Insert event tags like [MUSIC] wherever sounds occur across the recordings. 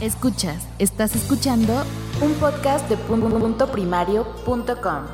Escuchas, estás escuchando un podcast de punto primario.com.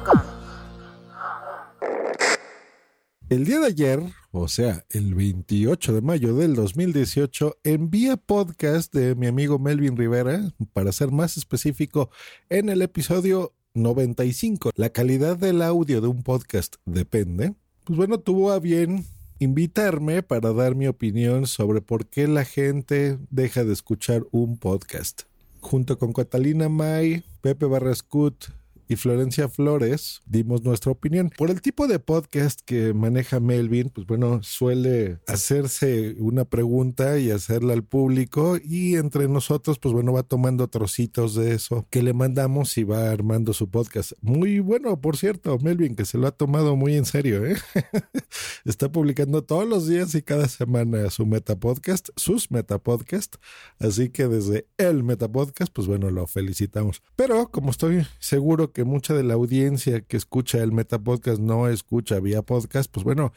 El día de ayer, o sea, el 28 de mayo del 2018, envía podcast de mi amigo Melvin Rivera, para ser más específico, en el episodio 95. La calidad del audio de un podcast depende. Pues bueno, tuvo a bien invitarme para dar mi opinión sobre por qué la gente deja de escuchar un podcast. Junto con Catalina May, Pepe Barrascut, y Florencia Flores dimos nuestra opinión. Por el tipo de podcast que maneja Melvin, pues bueno, suele hacerse una pregunta y hacerla al público y entre nosotros, pues bueno, va tomando trocitos de eso que le mandamos y va armando su podcast. Muy bueno, por cierto, Melvin, que se lo ha tomado muy en serio, ¿eh? [LAUGHS] Está publicando todos los días y cada semana su metapodcast, sus metapodcast. Así que desde el metapodcast, pues bueno, lo felicitamos. Pero como estoy seguro que mucha de la audiencia que escucha el Metapodcast no escucha vía podcast, pues bueno,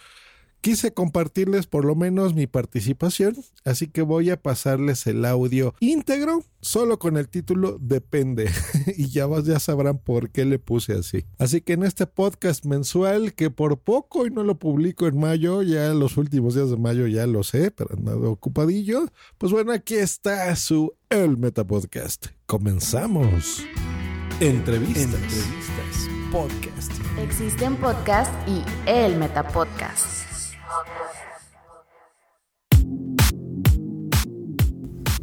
quise compartirles por lo menos mi participación, así que voy a pasarles el audio íntegro, solo con el título Depende, [LAUGHS] y ya, ya sabrán por qué le puse así. Así que en este podcast mensual, que por poco y no lo publico en mayo, ya los últimos días de mayo ya lo sé, pero andado ocupadillo, pues bueno, aquí está su El Metapodcast. Comenzamos. Entrevistas. Entrevistas. Podcast. Existen podcast y el Metapodcast.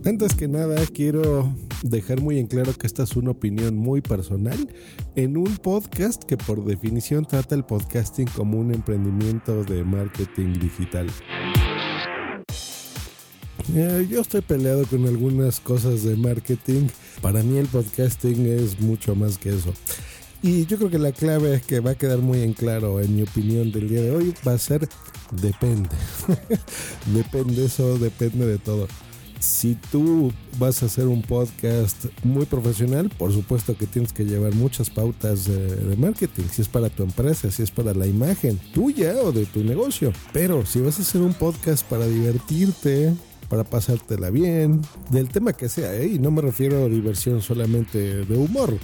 Antes que nada, quiero dejar muy en claro que esta es una opinión muy personal en un podcast que por definición trata el podcasting como un emprendimiento de marketing digital. Eh, yo estoy peleado con algunas cosas de marketing. Para mí el podcasting es mucho más que eso. Y yo creo que la clave es que va a quedar muy en claro, en mi opinión del día de hoy, va a ser depende. [LAUGHS] depende eso, depende de todo. Si tú vas a hacer un podcast muy profesional, por supuesto que tienes que llevar muchas pautas de, de, marketing, si es para tu empresa, si es para la imagen tuya o de tu negocio. Pero si vas a hacer un podcast para divertirte, para pasártela bien, del tema que sea, ¿eh? y no me refiero a diversión solamente de humor.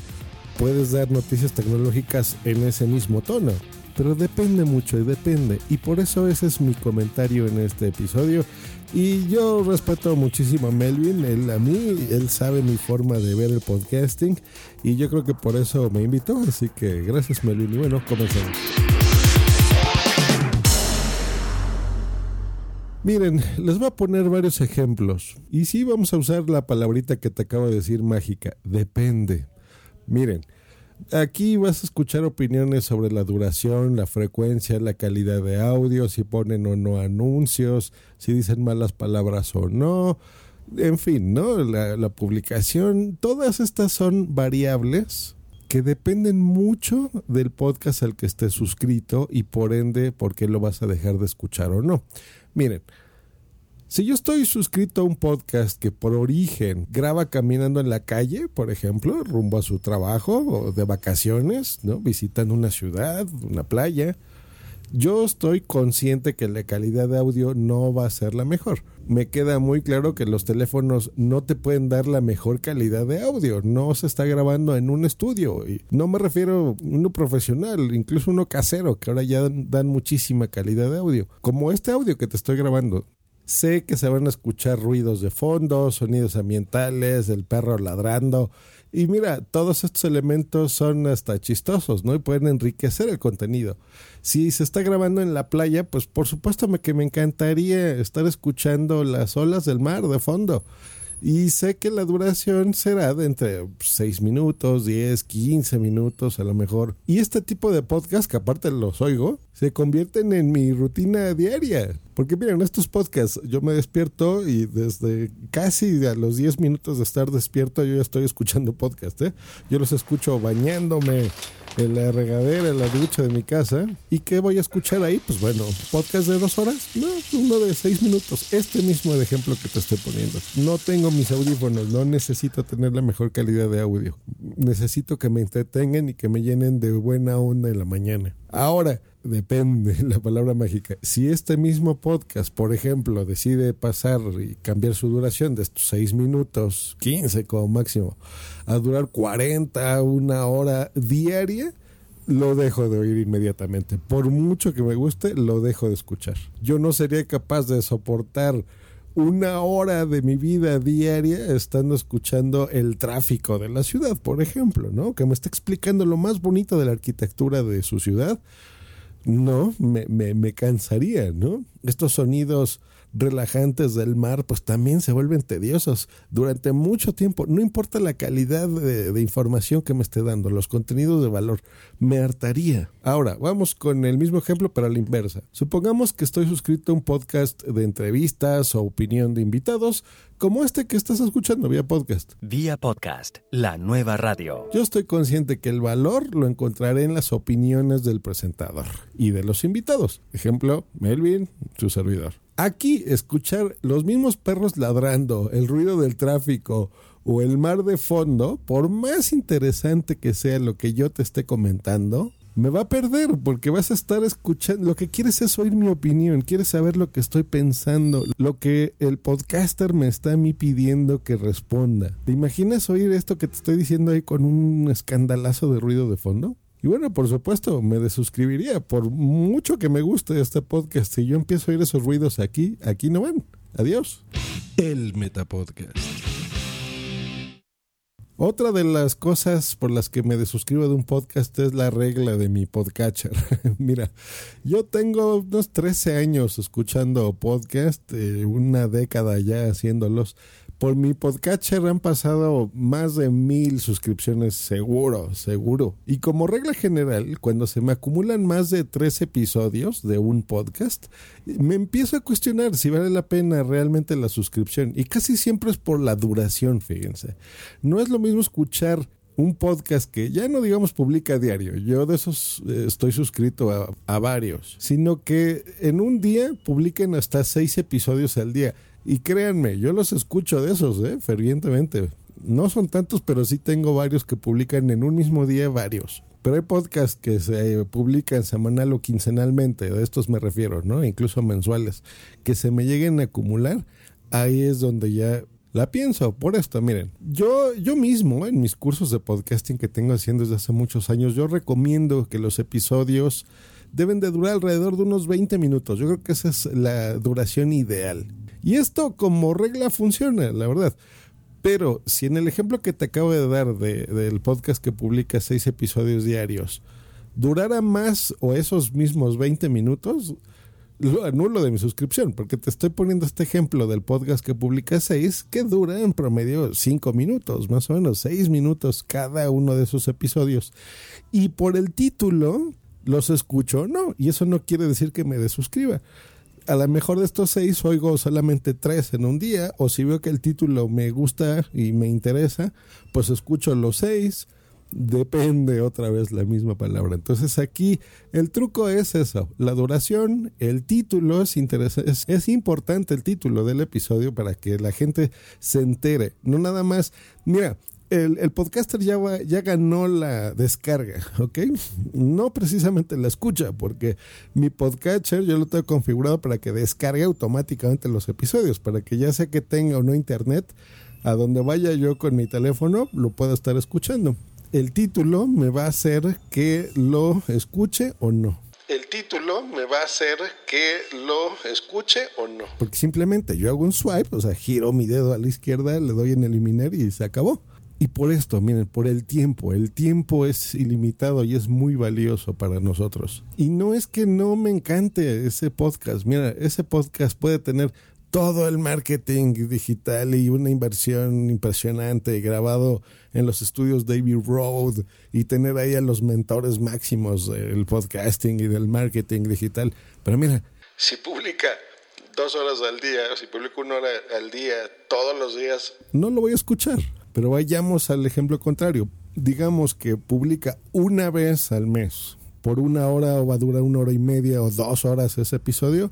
Puedes dar noticias tecnológicas en ese mismo tono, pero depende mucho y depende. Y por eso ese es mi comentario en este episodio. Y yo respeto muchísimo a Melvin, él a mí, él sabe mi forma de ver el podcasting y yo creo que por eso me invitó. Así que gracias Melvin y bueno, comenzamos. Miren, les voy a poner varios ejemplos. Y sí vamos a usar la palabrita que te acabo de decir mágica. Depende. Miren, aquí vas a escuchar opiniones sobre la duración, la frecuencia, la calidad de audio, si ponen o no anuncios, si dicen malas palabras o no. En fin, ¿no? La, la publicación. Todas estas son variables que dependen mucho del podcast al que estés suscrito y por ende por qué lo vas a dejar de escuchar o no. Miren, si yo estoy suscrito a un podcast que por origen graba caminando en la calle, por ejemplo, rumbo a su trabajo o de vacaciones, ¿no? visitando una ciudad, una playa, yo estoy consciente que la calidad de audio no va a ser la mejor. Me queda muy claro que los teléfonos no te pueden dar la mejor calidad de audio. No se está grabando en un estudio. Y no me refiero a uno profesional, incluso uno casero, que ahora ya dan muchísima calidad de audio. Como este audio que te estoy grabando. Sé que se van a escuchar ruidos de fondo, sonidos ambientales, el perro ladrando. Y mira, todos estos elementos son hasta chistosos, ¿no? Y pueden enriquecer el contenido. Si se está grabando en la playa, pues por supuesto que me encantaría estar escuchando las olas del mar de fondo. Y sé que la duración será de entre 6 minutos, 10, 15 minutos a lo mejor. Y este tipo de podcast, que aparte los oigo, se convierten en mi rutina diaria. Porque miren, estos podcasts yo me despierto y desde casi a los 10 minutos de estar despierto yo ya estoy escuchando podcast. ¿eh? Yo los escucho bañándome en la regadera, en la ducha de mi casa. ¿Y qué voy a escuchar ahí? Pues bueno, podcast de dos horas. No, uno de seis minutos. Este mismo ejemplo que te estoy poniendo. No tengo mis audífonos, no necesito tener la mejor calidad de audio. Necesito que me entretengan y que me llenen de buena onda en la mañana. Ahora, depende [LAUGHS] la palabra mágica. Si este mismo podcast, por ejemplo, decide pasar y cambiar su duración de estos 6 minutos, 15 como máximo, a durar 40, una hora diaria, lo dejo de oír inmediatamente. Por mucho que me guste, lo dejo de escuchar. Yo no sería capaz de soportar una hora de mi vida diaria estando escuchando el tráfico de la ciudad, por ejemplo, ¿no? Que me está explicando lo más bonito de la arquitectura de su ciudad. No, me, me, me cansaría, ¿no? Estos sonidos relajantes del mar, pues también se vuelven tediosos durante mucho tiempo. No importa la calidad de, información que me esté dando, los contenidos de valor, me hartaría. Ahora, vamos con el mismo ejemplo, pero a la inversa. Supongamos que estoy suscrito a un podcast de entrevistas o opinión de invitados, como este que estás escuchando vía podcast. Vía podcast, la nueva radio. Yo estoy consciente que el valor lo encontraré en las opiniones del presentador y de los invitados. Ejemplo, Melvin, su servidor. Aquí escuchar los mismos perros ladrando, el ruido del tráfico o el mar de fondo, por más interesante que sea lo que yo te esté comentando, me va a perder porque vas a estar escuchando. Lo que quieres es oír mi opinión, quieres saber lo que estoy pensando, lo que el podcaster me está a mí pidiendo que responda. ¿Te imaginas oír esto que te estoy diciendo ahí con un escandalazo de ruido de fondo? Y bueno, por supuesto, me desuscribiría. Por mucho que me guste este podcast, si yo empiezo a oír esos ruidos aquí, aquí no van. Adiós. El Metapodcast. Otra de las cosas por las que me desuscribo de un podcast es la regla de mi podcatcher. [LAUGHS] Mira, yo tengo unos 13 años escuchando podcast, eh, una década ya haciéndolos por mi podcatcher han pasado más de mil suscripciones seguro, seguro. Y como regla general, cuando se me acumulan más de tres episodios de un podcast, me empiezo a cuestionar si vale la pena realmente la suscripción. Y casi siempre es por la duración, fíjense. No es lo mismo escuchar un podcast que ya no digamos publica a diario, yo de esos eh, estoy suscrito a, a, varios, sino que en un día publiquen hasta seis episodios al día. Y créanme, yo los escucho de esos, ¿eh? fervientemente. No son tantos, pero sí tengo varios que publican en un mismo día varios. Pero hay podcasts que se publican semanal o quincenalmente, de estos me refiero, ¿no? Incluso mensuales, que se me lleguen a acumular. Ahí es donde ya la pienso. Por esto, miren, yo, yo mismo en mis cursos de podcasting que tengo haciendo desde hace muchos años, yo recomiendo que los episodios deben de durar alrededor de unos 20 minutos. Yo creo que esa es la duración ideal. Y esto como regla funciona, la verdad. Pero si en el ejemplo que te acabo de dar del podcast que publica seis episodios diarios, durara más o esos mismos 20 minutos, lo anulo de mi suscripción, porque te estoy poniendo este ejemplo del podcast que publica seis, que dura en promedio cinco minutos, más o menos seis minutos cada uno de esos episodios. Y por el título, los escucho no, y eso no quiere decir que me desuscriba a lo mejor de estos seis oigo solamente tres en un día, o si veo que el título me gusta y me interesa, pues escucho los seis. Depende otra vez la misma palabra. Entonces aquí el truco es eso, la duración, el título es, es, es importante el título del episodio para que la gente se entere. No nada más, mira, el, podcaster ya, ya ganó la descarga, ¿ok? No precisamente la escucha, porque mi podcatcher yo lo tengo configurado para que descargue automáticamente los episodios, para que ya sea que tenga o no internet, a donde vaya yo con mi teléfono lo pueda estar escuchando. El título me va a hacer que lo escuche o no. El título me va a hacer que lo escuche o no. Porque simplemente yo hago un swipe, o sea, giro mi dedo a la izquierda, le doy en eliminar y se acabó. Y por esto, miren, por el tiempo. El tiempo es ilimitado y es muy valioso para nosotros. Y no es que no me encante ese podcast. Mira, ese podcast puede tener todo el marketing digital y una inversión impresionante grabado en los estudios David Road y tener ahí a los mentores máximos del podcasting y del marketing digital. Pero mira, si publica dos horas al día, si publica una hora al día todos los días, no lo voy a escuchar. Pero vayamos al ejemplo contrario. Digamos que publica una vez al mes, por una hora o va a durar una hora y media o dos horas ese episodio,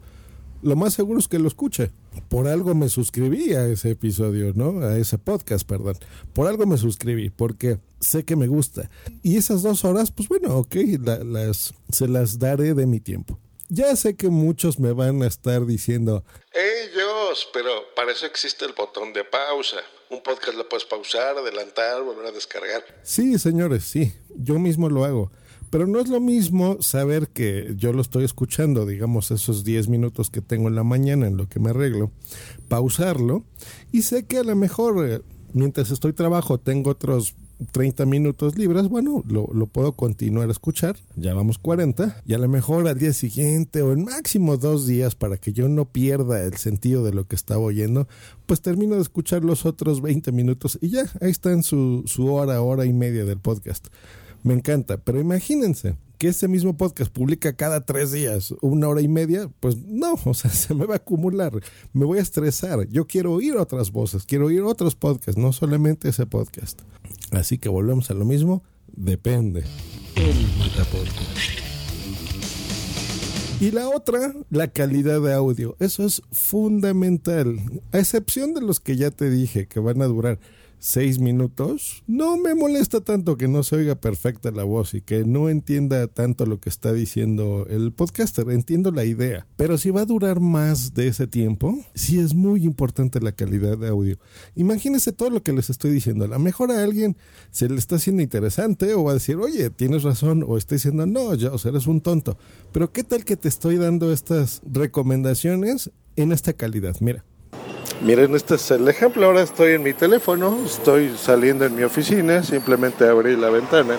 lo más seguro es que lo escuche. por algo me suscribí a ese episodio, ¿no? A ese podcast, perdón. Por algo me suscribí, porque sé que me gusta. Y esas dos horas, pues bueno, ok, las, se las daré de mi tiempo. Ya sé que muchos me van a estar diciendo, ellos, pero para eso existe el botón de pausa. Un podcast lo puedes pausar, adelantar, volver a descargar. Sí, señores, sí, yo mismo lo hago. Pero no es lo mismo saber que yo lo estoy escuchando, digamos, esos 10 minutos que tengo en la mañana en lo que me arreglo, pausarlo y sé que a lo mejor eh, mientras estoy trabajo tengo otros 30 minutos libres, bueno, lo, puedo continuar a escuchar, ya vamos 40, y a lo mejor al día siguiente o en máximo dos días para que yo no pierda el sentido de lo que estaba oyendo, pues termino de escuchar los otros 20 minutos y ya, ahí está en su, su hora, hora y media del podcast me encanta. Pero imagínense que ese mismo podcast publica cada tres días, una hora y media, pues no, [LAUGHS] o sea, se me va a acumular, me voy a estresar. Yo quiero oír otras voces, quiero oír otros podcasts, no solamente ese podcast. Así que volvemos a lo mismo, depende. El Y la otra, la calidad de audio. Eso es fundamental. A excepción de los que ya te dije que van a durar seis minutos, no me molesta tanto que no se oiga perfecta la voz y que no entienda tanto lo que está diciendo el podcaster. Entiendo la idea, pero si va a durar más de ese tiempo, sí es muy importante la calidad de audio. Imagínense todo lo que les estoy diciendo. A lo mejor a alguien se le está haciendo interesante o va a decir, oye, tienes razón, o está diciendo, no, ya, o sea, eres un tonto. Pero ¿qué tal que te estoy dando estas recomendaciones en esta calidad? Mira. Miren, este es el ejemplo. Ahora estoy en mi teléfono, estoy saliendo en mi oficina, simplemente abrí la ventana.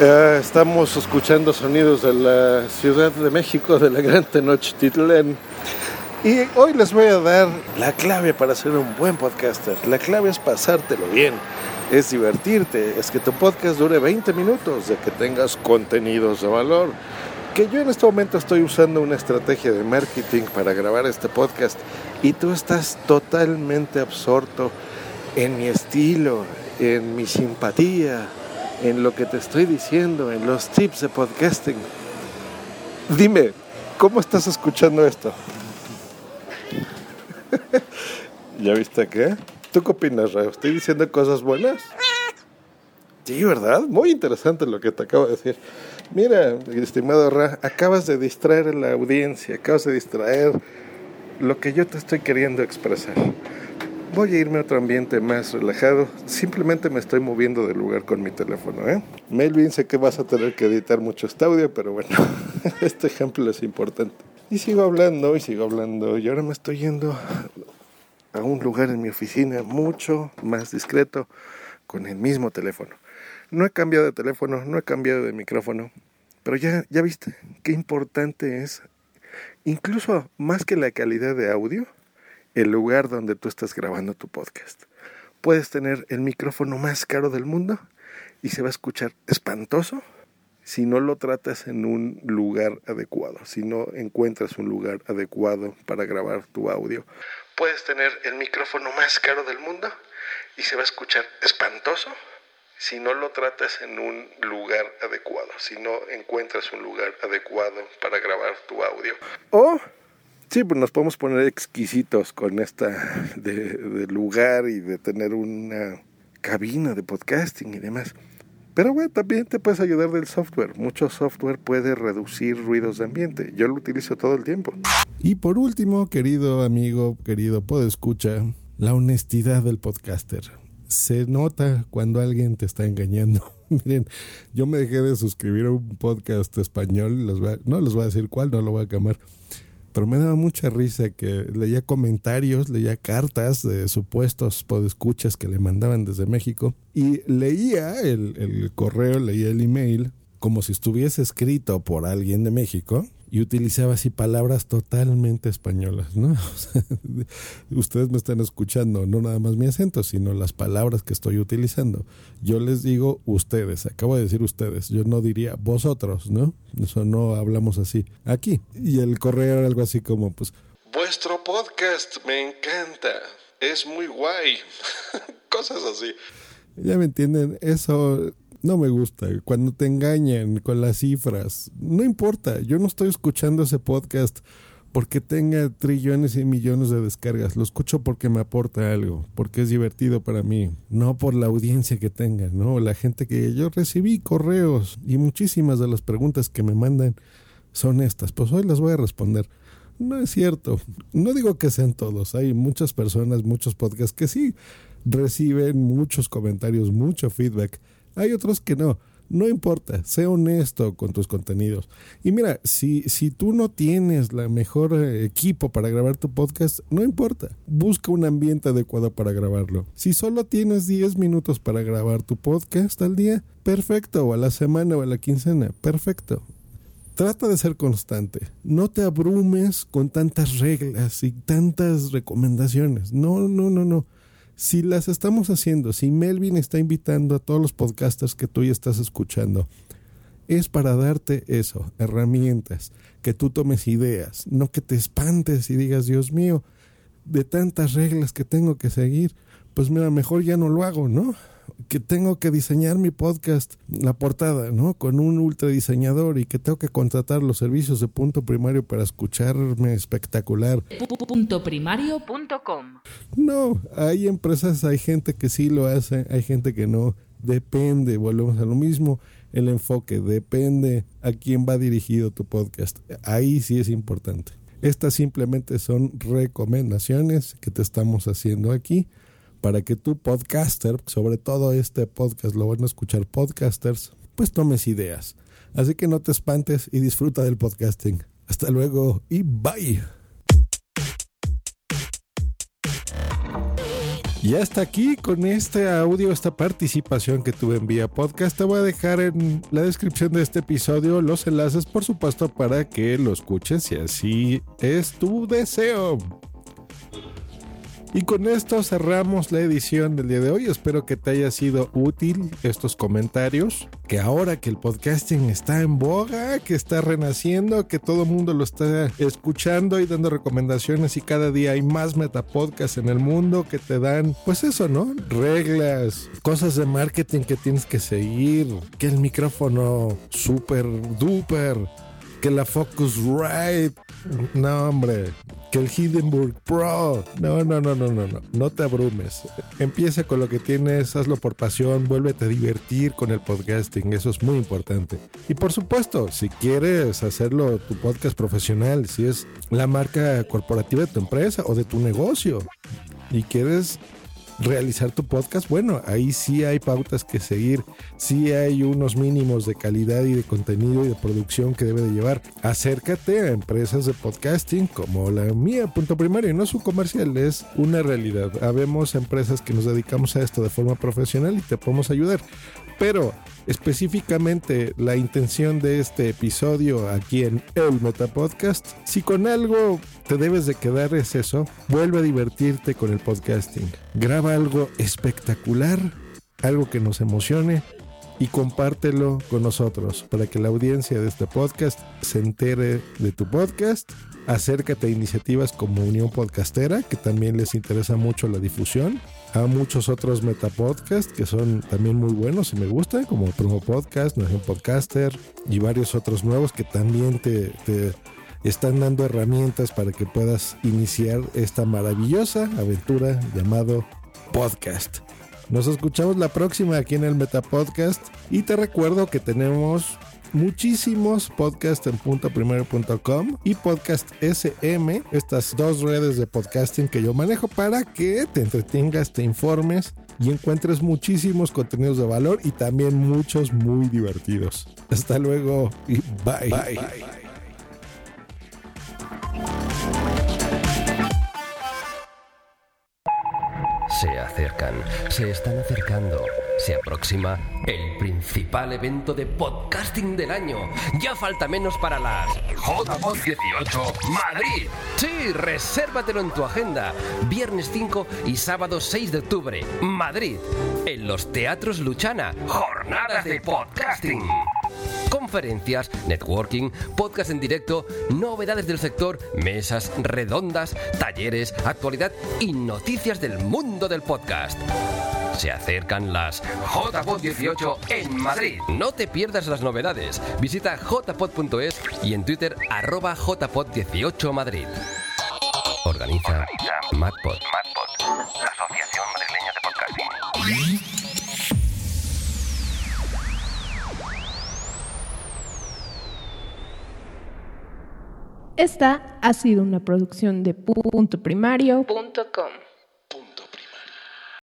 Eh, estamos escuchando sonidos de la Ciudad de México, de la Gran Tenochtitlán. Y hoy les voy a dar la clave para ser un buen podcaster. La clave es pasártelo bien, es divertirte, es que tu podcast dure 20 minutos, de que tengas contenidos de valor que yo en este momento estoy usando una estrategia de marketing para grabar este podcast y tú estás totalmente absorto en mi estilo, en mi simpatía, en lo que te estoy diciendo, en los tips de podcasting. Dime, ¿cómo estás escuchando esto? [LAUGHS] ¿Ya viste qué? ¿Tú qué opinas, Rayo? ¿Estoy diciendo cosas buenas? Sí, ¿verdad? Muy interesante lo que te acabo de decir. Mira, estimado Ra, acabas de distraer a la audiencia, acabas de distraer lo que yo te estoy queriendo expresar. Voy a irme a otro ambiente más relajado. Simplemente me estoy moviendo de lugar con mi teléfono. ¿eh? Melvin, sé que vas a tener que editar mucho este audio, pero bueno, [LAUGHS] este ejemplo es importante. Y sigo hablando y sigo hablando. Y ahora me estoy yendo a un lugar en mi oficina mucho más discreto con el mismo teléfono. No he cambiado de teléfono, no he cambiado de micrófono, pero ya, ya viste qué importante es, incluso más que la calidad de audio, el lugar donde tú estás grabando tu podcast. Puedes tener el micrófono más caro del mundo y se va a escuchar espantoso si no lo tratas en un lugar adecuado, si no encuentras un lugar adecuado para grabar tu audio. Puedes tener el micrófono más caro del mundo y se va a escuchar espantoso si no lo tratas en un lugar adecuado, si no encuentras un lugar adecuado para grabar tu audio. O, sí, pues nos podemos poner exquisitos con esta de, lugar y de tener una cabina de podcasting y demás. Pero bueno, también te puedes ayudar del software. Mucho software puede reducir ruidos de ambiente. Yo lo utilizo todo el tiempo. Y por último, querido amigo, querido escucha, la honestidad del podcaster se nota cuando alguien te está engañando. [LAUGHS] Miren, yo me dejé de suscribir a un podcast español, no les voy a decir cuál, no lo voy a cambiar, pero me daba mucha risa que leía comentarios, leía cartas de supuestos podescuchas que le mandaban desde México y leía el, el correo, leía el email como si estuviese escrito por alguien de México y utilizaba así palabras totalmente españolas, ¿no? [LAUGHS] ustedes me están escuchando, no nada más mi acento, sino las palabras que estoy utilizando. Yo les digo ustedes, acabo de decir ustedes, yo no diría vosotros, ¿no? Eso no hablamos así. Aquí. Y el correo era algo así como, pues... Vuestro podcast me encanta, es muy guay, [LAUGHS] cosas así. Ya me entienden, eso no me gusta. Cuando te engañan con las cifras, no importa. Yo no estoy escuchando ese podcast porque tenga trillones y millones de descargas. Lo escucho porque me aporta algo, porque es divertido para mí, no por la audiencia que tenga, ¿no? La gente que yo recibí correos y muchísimas de las preguntas que me mandan son estas. Pues hoy las voy a responder. No es cierto. No digo que sean todos. Hay muchas personas, muchos podcasts que sí reciben muchos comentarios, mucho feedback. Hay otros que no. No importa, sé honesto con tus contenidos. Y mira, si, si tú no tienes la mejor equipo para grabar tu podcast, no importa. Busca un ambiente adecuado para grabarlo. Si solo tienes 10 minutos para grabar tu podcast al día, perfecto. O a la semana o a la quincena, perfecto. Trata de ser constante. No te abrumes con tantas reglas y tantas recomendaciones. No, no, no, no si las estamos haciendo, si Melvin está invitando a todos los podcasters que tú ya estás escuchando, es para darte eso, herramientas, que tú tomes ideas, no que te espantes y digas, Dios mío, de tantas reglas que tengo que seguir, pues mira, mejor ya no lo hago, ¿no? Que tengo que diseñar mi podcast, la portada, ¿no? Con un ultra diseñador y que tengo que contratar los servicios de punto primario para escucharme espectacular. Puntoprimario.com No, hay empresas, hay gente que sí lo hace, hay gente que no. Depende, volvemos a lo mismo, el enfoque, depende a quién va dirigido tu podcast. Ahí sí es importante. Estas simplemente son recomendaciones que te estamos haciendo aquí para que tu podcaster, sobre todo este podcast, lo van a escuchar podcasters, pues tomes ideas. Así que no te espantes y disfruta del podcasting. Hasta luego y bye. Y hasta aquí con este audio, esta participación que tuve en Vía Podcast. Te voy a dejar en la descripción de este episodio los enlaces, por supuesto, para que lo escuches si así es tu deseo. Y con esto cerramos la edición del día de hoy. Espero que te haya sido útil estos comentarios. Que ahora que el podcasting está en boga, que está renaciendo, que todo el mundo lo está escuchando y dando recomendaciones y cada día hay más metapodcasts en el mundo que te dan, pues eso, ¿no? Reglas, cosas de marketing que tienes que seguir, que el micrófono super duper que la Focusrite, no hombre, que el Hindenburg Pro, no, no, no, no, no, no, no te abrumes. Empieza con lo que tienes, hazlo por pasión, vuélvete a divertir con el podcasting, eso es muy importante. Y por supuesto, si quieres hacerlo tu podcast profesional, si es la marca corporativa de tu empresa o de tu negocio y quieres realizar tu podcast, bueno, ahí sí hay pautas que seguir, sí hay unos mínimos de calidad y de contenido y de producción que debe de llevar. Acércate a empresas de podcasting como la mía, punto primario, no es un comercial, es una realidad. Habemos empresas que nos dedicamos a esto de forma profesional y te podemos ayudar. Pero específicamente la intención de este episodio aquí en el Meta Podcast, si con algo te debes de quedar es eso, vuelve a divertirte con el podcasting. Graba algo espectacular, algo que nos emocione y compártelo con nosotros para que la audiencia de este podcast se entere de tu podcast. Acércate a iniciativas como Unión Podcastera, que también les interesa mucho la difusión a muchos otros metapodcasts que son también muy buenos y me gustan, como Promo Podcast, Nación Podcaster y varios otros nuevos que también te, están dando herramientas para que puedas iniciar esta maravillosa aventura llamado podcast. Nos escuchamos la próxima aquí en el Metapodcast y te recuerdo que tenemos muchísimos podcasts en puntoprimero.com y podcast SM, estas dos redes de podcasting que yo manejo para que te entretengas, te informes y encuentres muchísimos contenidos de valor y también muchos muy divertidos. Hasta luego y bye. bye. Se acercan, se están acercando. Se aproxima el principal evento de podcasting del año. Ya falta menos para las JPod 18 Madrid. Sí, resérvatelo en tu agenda. Viernes 5 y sábado 6 de octubre, Madrid. En los Teatros Luchana. Jornadas de podcasting conferencias, networking, podcast en directo, novedades del sector, mesas redondas, talleres, actualidad y noticias del mundo del podcast. Se acercan las JPod 18 en Madrid. No te pierdas las novedades. Visita jpod.es y en Twitter arroba jpod 18 Madrid. Organiza, MadPod. la Asociación Madrileña de Podcasting. Esta ha sido una producción de puntoprimario.com.